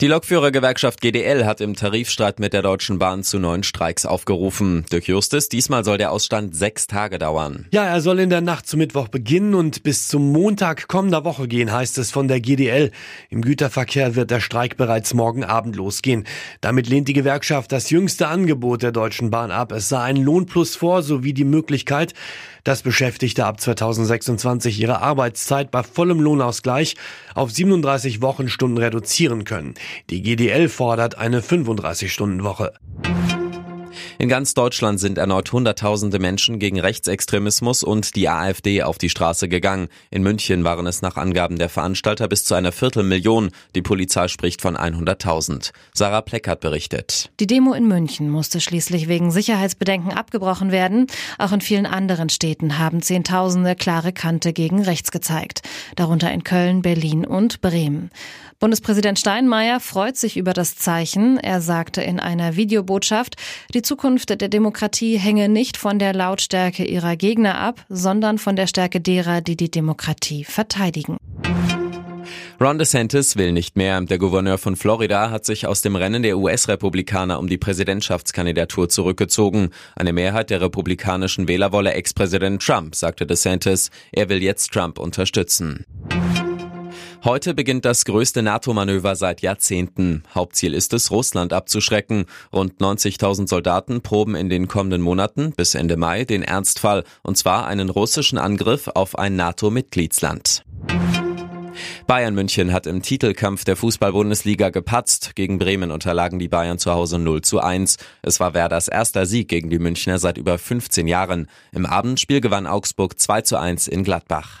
Die Lokführergewerkschaft GDL hat im Tarifstreit mit der Deutschen Bahn zu neuen Streiks aufgerufen. Dirk Justus, diesmal soll der Ausstand sechs Tage dauern. Ja, er soll in der Nacht zum Mittwoch beginnen und bis zum Montag kommender Woche gehen, heißt es von der GDL. Im Güterverkehr wird der Streik bereits morgen Abend losgehen. Damit lehnt die Gewerkschaft das jüngste Angebot der Deutschen Bahn ab. Es sah ein Lohnplus vor, sowie die Möglichkeit, dass Beschäftigte ab 2026 ihre Arbeitszeit bei vollem Lohnausgleich auf 37 Wochenstunden reduzieren können. Die GDL fordert eine 35-Stunden-Woche. In ganz Deutschland sind erneut Hunderttausende Menschen gegen Rechtsextremismus und die AfD auf die Straße gegangen. In München waren es nach Angaben der Veranstalter bis zu einer Viertelmillion. Die Polizei spricht von 100.000. Sarah Pleckert berichtet. Die Demo in München musste schließlich wegen Sicherheitsbedenken abgebrochen werden. Auch in vielen anderen Städten haben Zehntausende klare Kante gegen rechts gezeigt. Darunter in Köln, Berlin und Bremen. Bundespräsident Steinmeier freut sich über das Zeichen. Er sagte in einer Videobotschaft, die Zukunft der Demokratie hänge nicht von der Lautstärke ihrer Gegner ab, sondern von der Stärke derer, die die Demokratie verteidigen. Ron DeSantis will nicht mehr. Der Gouverneur von Florida hat sich aus dem Rennen der US-Republikaner um die Präsidentschaftskandidatur zurückgezogen. Eine Mehrheit der republikanischen Wähler wolle Ex-Präsident Trump, sagte DeSantis. Er will jetzt Trump unterstützen. Heute beginnt das größte NATO-Manöver seit Jahrzehnten. Hauptziel ist es, Russland abzuschrecken. Rund 90.000 Soldaten proben in den kommenden Monaten bis Ende Mai den Ernstfall, und zwar einen russischen Angriff auf ein NATO-Mitgliedsland. Bayern München hat im Titelkampf der Fußball-Bundesliga gepatzt. Gegen Bremen unterlagen die Bayern zu Hause 0 zu 1. Es war Werders erster Sieg gegen die Münchner seit über 15 Jahren. Im Abendspiel gewann Augsburg 2 zu 1 in Gladbach.